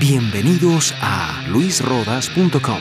Bienvenidos a luisrodas.com.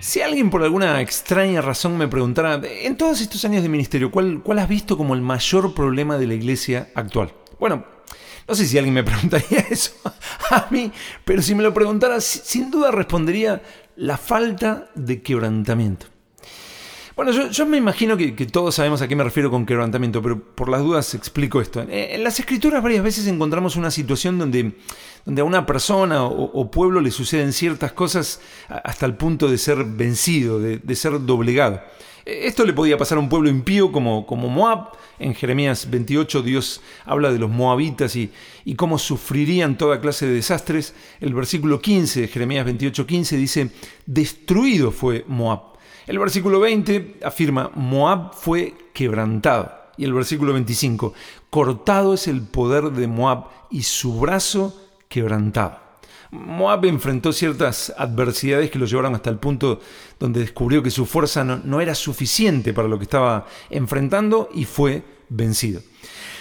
Si alguien por alguna extraña razón me preguntara, en todos estos años de ministerio, ¿cuál, ¿cuál has visto como el mayor problema de la iglesia actual? Bueno, no sé si alguien me preguntaría eso a mí, pero si me lo preguntara, sin duda respondería la falta de quebrantamiento. Bueno, yo, me imagino que, todos sabemos a qué me refiero con quebrantamiento, pero por las dudas explico esto. En, las escrituras varias veces encontramos una situación donde, donde a una persona o, pueblo le suceden ciertas cosas hasta el punto de ser vencido, de, ser doblegado. E, esto le podía pasar a un pueblo impío como, Moab. En Jeremías 28 Dios habla de los moabitas y, y, cómo sufrirían toda clase de desastres. El versículo 15 de Jeremías 28, 15 dice, destruido fue Moab el versículo 20 afirma, Moab fue quebrantado. Y el versículo 25, cortado es el poder de Moab y su brazo quebrantado. Moab enfrentó ciertas adversidades que lo llevaron hasta el punto donde descubrió que su fuerza no, era suficiente para lo que estaba enfrentando y fue vencido.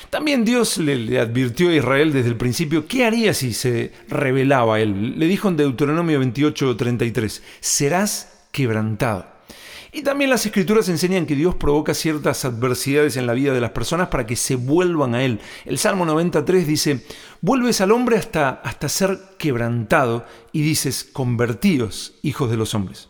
También Dios le, advirtió a Israel desde el principio qué haría si se rebelaba a él. Le dijo en Deuteronomio 28:33, serás quebrantado. Y también las escrituras enseñan que Dios provoca ciertas adversidades en la vida de las personas para que se vuelvan a Él. El Salmo 93 dice, vuelves al hombre hasta, hasta ser quebrantado y dices, convertidos, hijos de los hombres.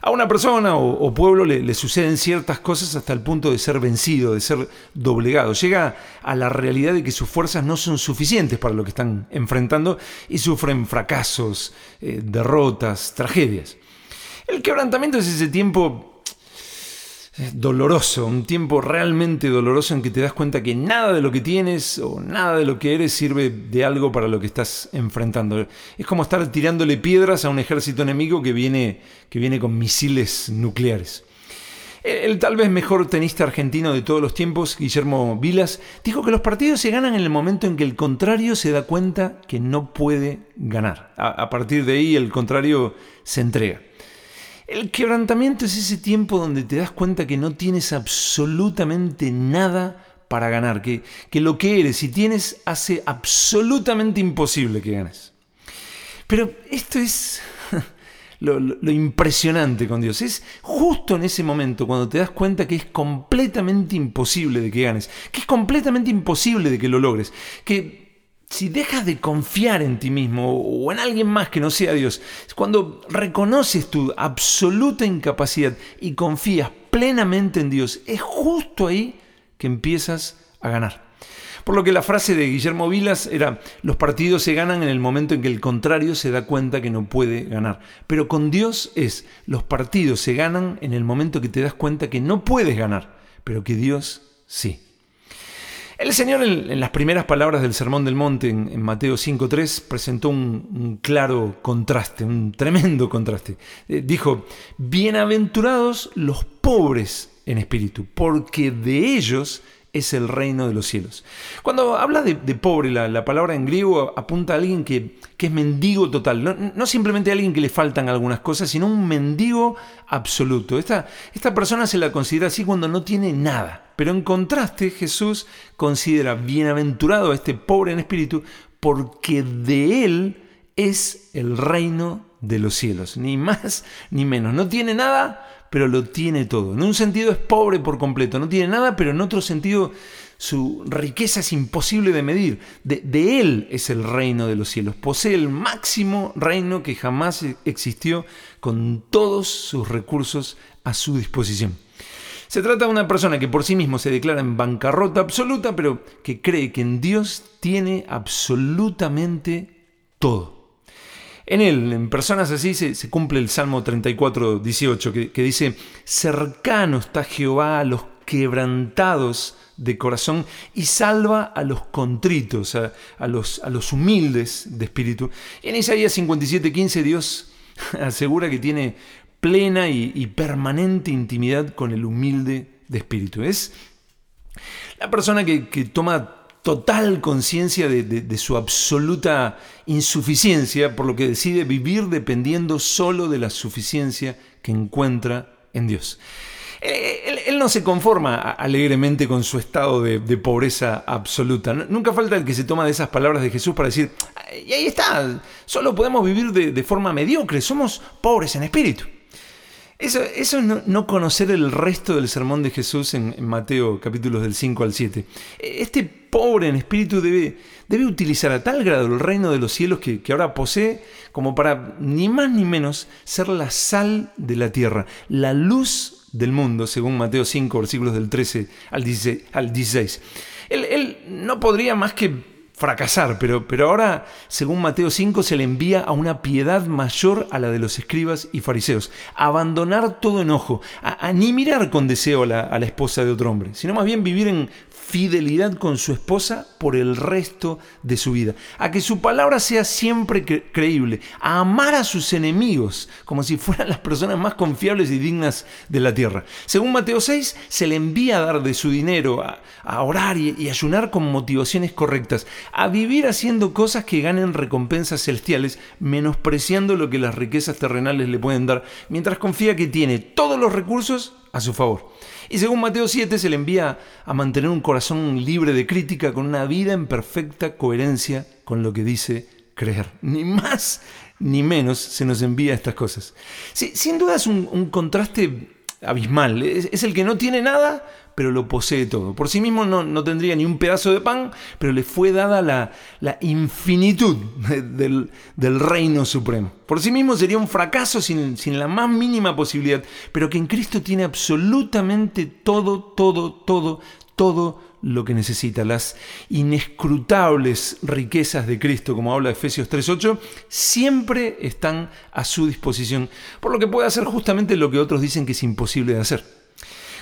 A una persona o, pueblo le, suceden ciertas cosas hasta el punto de ser vencido, de ser doblegado. Llega a la realidad de que sus fuerzas no son suficientes para lo que están enfrentando y sufren fracasos, eh, derrotas, tragedias. El quebrantamiento es ese tiempo doloroso, un tiempo realmente doloroso en que te das cuenta que nada de lo que tienes o nada de lo que eres sirve de algo para lo que estás enfrentando. Es como estar tirándole piedras a un ejército enemigo que viene, que viene con misiles nucleares. El, tal vez mejor tenista argentino de todos los tiempos, Guillermo Vilas, dijo que los partidos se ganan en el momento en que el contrario se da cuenta que no puede ganar. a partir de ahí el contrario se entrega. El quebrantamiento es ese tiempo donde te das cuenta que no tienes absolutamente nada para ganar, que, que lo que eres y tienes hace absolutamente imposible que ganes. Pero esto es lo, impresionante con Dios. Es justo en ese momento cuando te das cuenta que es completamente imposible de que ganes, que es completamente imposible de que lo logres, que si dejas de confiar en ti mismo o en alguien más que no sea Dios, cuando reconoces tu absoluta incapacidad y confías plenamente en Dios, es justo ahí que empiezas a ganar. Por lo que la frase de Guillermo Vilas era, los partidos se ganan en el momento en que el contrario se da cuenta que no puede ganar. Pero con Dios es, los partidos se ganan en el momento que te das cuenta que no puedes ganar, pero que Dios sí. El Señor en, las primeras palabras del Sermón del Monte en, Mateo 5.3 presentó un, claro contraste, un tremendo contraste. Eh, dijo, bienaventurados los pobres en espíritu, porque de ellos es el reino de los cielos. Cuando habla de, pobre, la, palabra en griego apunta a alguien que, es mendigo total, no, simplemente a alguien que le faltan algunas cosas, sino un mendigo absoluto. Esta, esta persona se la considera así cuando no tiene nada. Pero en contraste, Jesús considera bienaventurado a este pobre en espíritu porque de él es el reino de los cielos, ni más ni menos. No tiene nada, pero lo tiene todo. En un sentido es pobre por completo, no tiene nada, pero en otro sentido su riqueza es imposible de medir. De, Él es el reino de los cielos. Posee el máximo reino que jamás existió con todos sus recursos a su disposición. Se trata de una persona que por sí mismo se declara en bancarrota absoluta, pero que cree que en Dios tiene absolutamente todo. En él, en personas así, se, cumple el Salmo 34, 18, que, dice, cercano está Jehová a los quebrantados de corazón y salva a los contritos, a, los, a los, humildes de espíritu. En Isaías 57, 15 Dios asegura que tiene plena y, permanente intimidad con el humilde de espíritu. Es la persona que toma total conciencia de, su absoluta insuficiencia, por lo que decide vivir dependiendo solo de la suficiencia que encuentra en Dios. Él, no se conforma alegremente con su estado de, pobreza absoluta. Nunca falta el que se toma de esas palabras de Jesús para decir, y ahí está, solo podemos vivir de, forma mediocre, somos pobres en espíritu. Eso, es no, conocer el resto del sermón de Jesús en, Mateo capítulos del 5 al 7. Este pobre en espíritu debe, debe utilizar a tal grado el reino de los cielos que, ahora posee como para ni más ni menos ser la sal de la tierra, la luz del mundo, según Mateo 5, versículos del 13 al 16. Él, él no podría más que fracasar, pero, pero ahora, según Mateo 5, se le envía a una piedad mayor a la de los escribas y fariseos, abandonar todo enojo, a, ni mirar con deseo a la, a la esposa de otro hombre, sino más bien vivir en fidelidad con su esposa por el resto de su vida, a que su palabra sea siempre creíble, a amar a sus enemigos como si fueran las personas más confiables y dignas de la tierra. Según Mateo 6, se le envía a dar de su dinero, a, orar y, y ayunar con motivaciones correctas, a vivir haciendo cosas que ganen recompensas celestiales, menospreciando lo que las riquezas terrenales le pueden dar, mientras confía que tiene todos los recursos a su favor. Y según Mateo 7 se le envía a mantener un corazón libre de crítica con una vida en perfecta coherencia con lo que dice creer. Ni más ni menos se nos envía estas cosas. sin duda es un, contraste abismal. es, el que no tiene nada, pero lo posee todo. Por sí mismo no, tendría ni un pedazo de pan, pero le fue dada la, infinitud del, reino supremo. Por sí mismo sería un fracaso sin, sin la más mínima posibilidad, pero que en Cristo tiene absolutamente todo, todo, todo, todo lo que necesita. Las inescrutables riquezas de Cristo, como habla Efesios 3.8, siempre están a su disposición, por lo que puede hacer justamente lo que otros dicen que es imposible de hacer.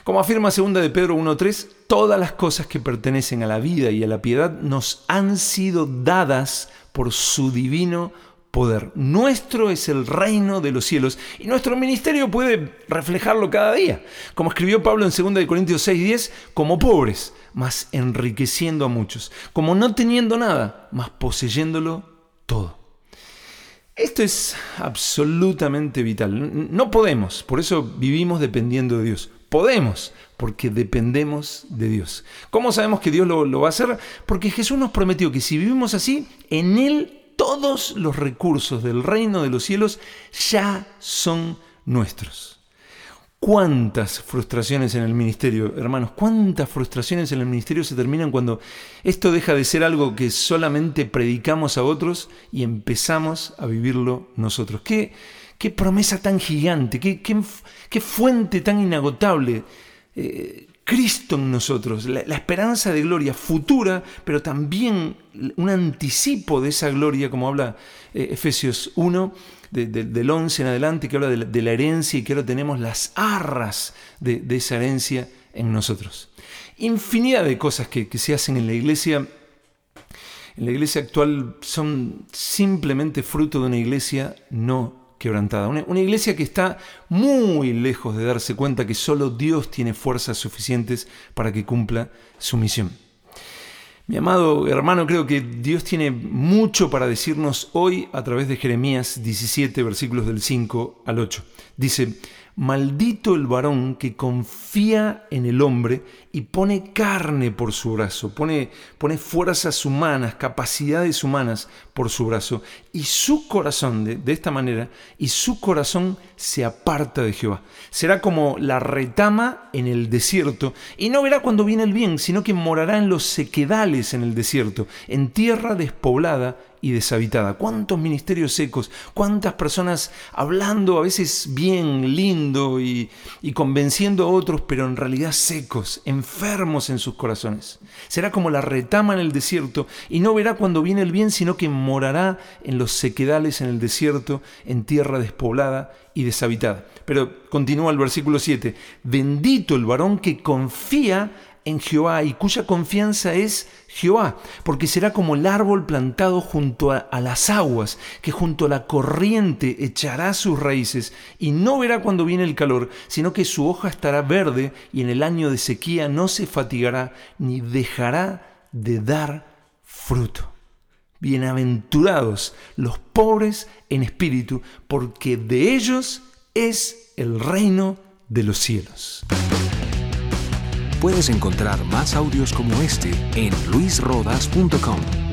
Como afirma 2 de Pedro 1.3, todas las cosas que pertenecen a la vida y a la piedad nos han sido dadas por su divino poder. Nuestro es el reino de los cielos y nuestro ministerio puede reflejarlo cada día. Como escribió Pablo en 2 de Corintios 6.10, como pobres, mas enriqueciendo a muchos. Como no teniendo nada, mas poseyéndolo todo. Esto es absolutamente vital. No podemos, por eso vivimos dependiendo de Dios. Podemos, porque dependemos de Dios. ¿Cómo sabemos que Dios lo, va a hacer? Porque Jesús nos prometió que si vivimos así, en Él todos los recursos del reino de los cielos ya son nuestros. ¿Cuántas frustraciones en el ministerio, hermanos? ¿Cuántas frustraciones en el ministerio se terminan cuando esto deja de ser algo que solamente predicamos a otros y empezamos a vivirlo nosotros? ¿Qué, qué promesa tan gigante, qué, qué, fuente tan inagotable. Eh, Cristo en nosotros, la, esperanza de gloria futura, pero también un anticipo de esa gloria, como habla eh, Efesios 1, del 11 en adelante, que habla de la, herencia y que ahora tenemos las arras de, esa herencia en nosotros. Infinidad de cosas que, que se hacen en la iglesia en la iglesia actual son simplemente fruto de una iglesia no quebrantada. Una, iglesia que está muy lejos de darse cuenta que solo Dios tiene fuerzas suficientes para que cumpla su misión. Mi amado hermano, creo que Dios tiene mucho para decirnos hoy a través de Jeremías 17, versículos del 5 al 8. Dice, Maldito el varón que confía en el hombre y pone carne por su brazo, pone, pone fuerzas humanas, capacidades humanas por su brazo, y su corazón, de, esta manera, y su corazón se aparta de Jehová. Será como la retama en el desierto, y no verá cuando viene el bien, sino que morará en los sequedales en el desierto, en tierra despoblada y deshabitada. ¿Cuántos ministerios secos? ¿Cuántas personas hablando a veces bien, lindo y, convenciendo a otros, pero en realidad secos, enfermos en sus corazones? Será como la retama en el desierto y no verá cuando viene el bien, sino que morará en los sequedales en el desierto, en tierra despoblada y deshabitada. Pero continúa el versículo 7. Bendito el varón que confía en Jehová y cuya confianza es Jehová, porque será como el árbol plantado junto a, las aguas, que junto a la corriente echará sus raíces y no verá cuando viene el calor, sino que su hoja estará verde y en el año de sequía no se fatigará ni dejará de dar fruto. Bienaventurados los pobres en espíritu, porque de ellos es el reino de los cielos. Puedes encontrar más audios como este en luisrodas.com.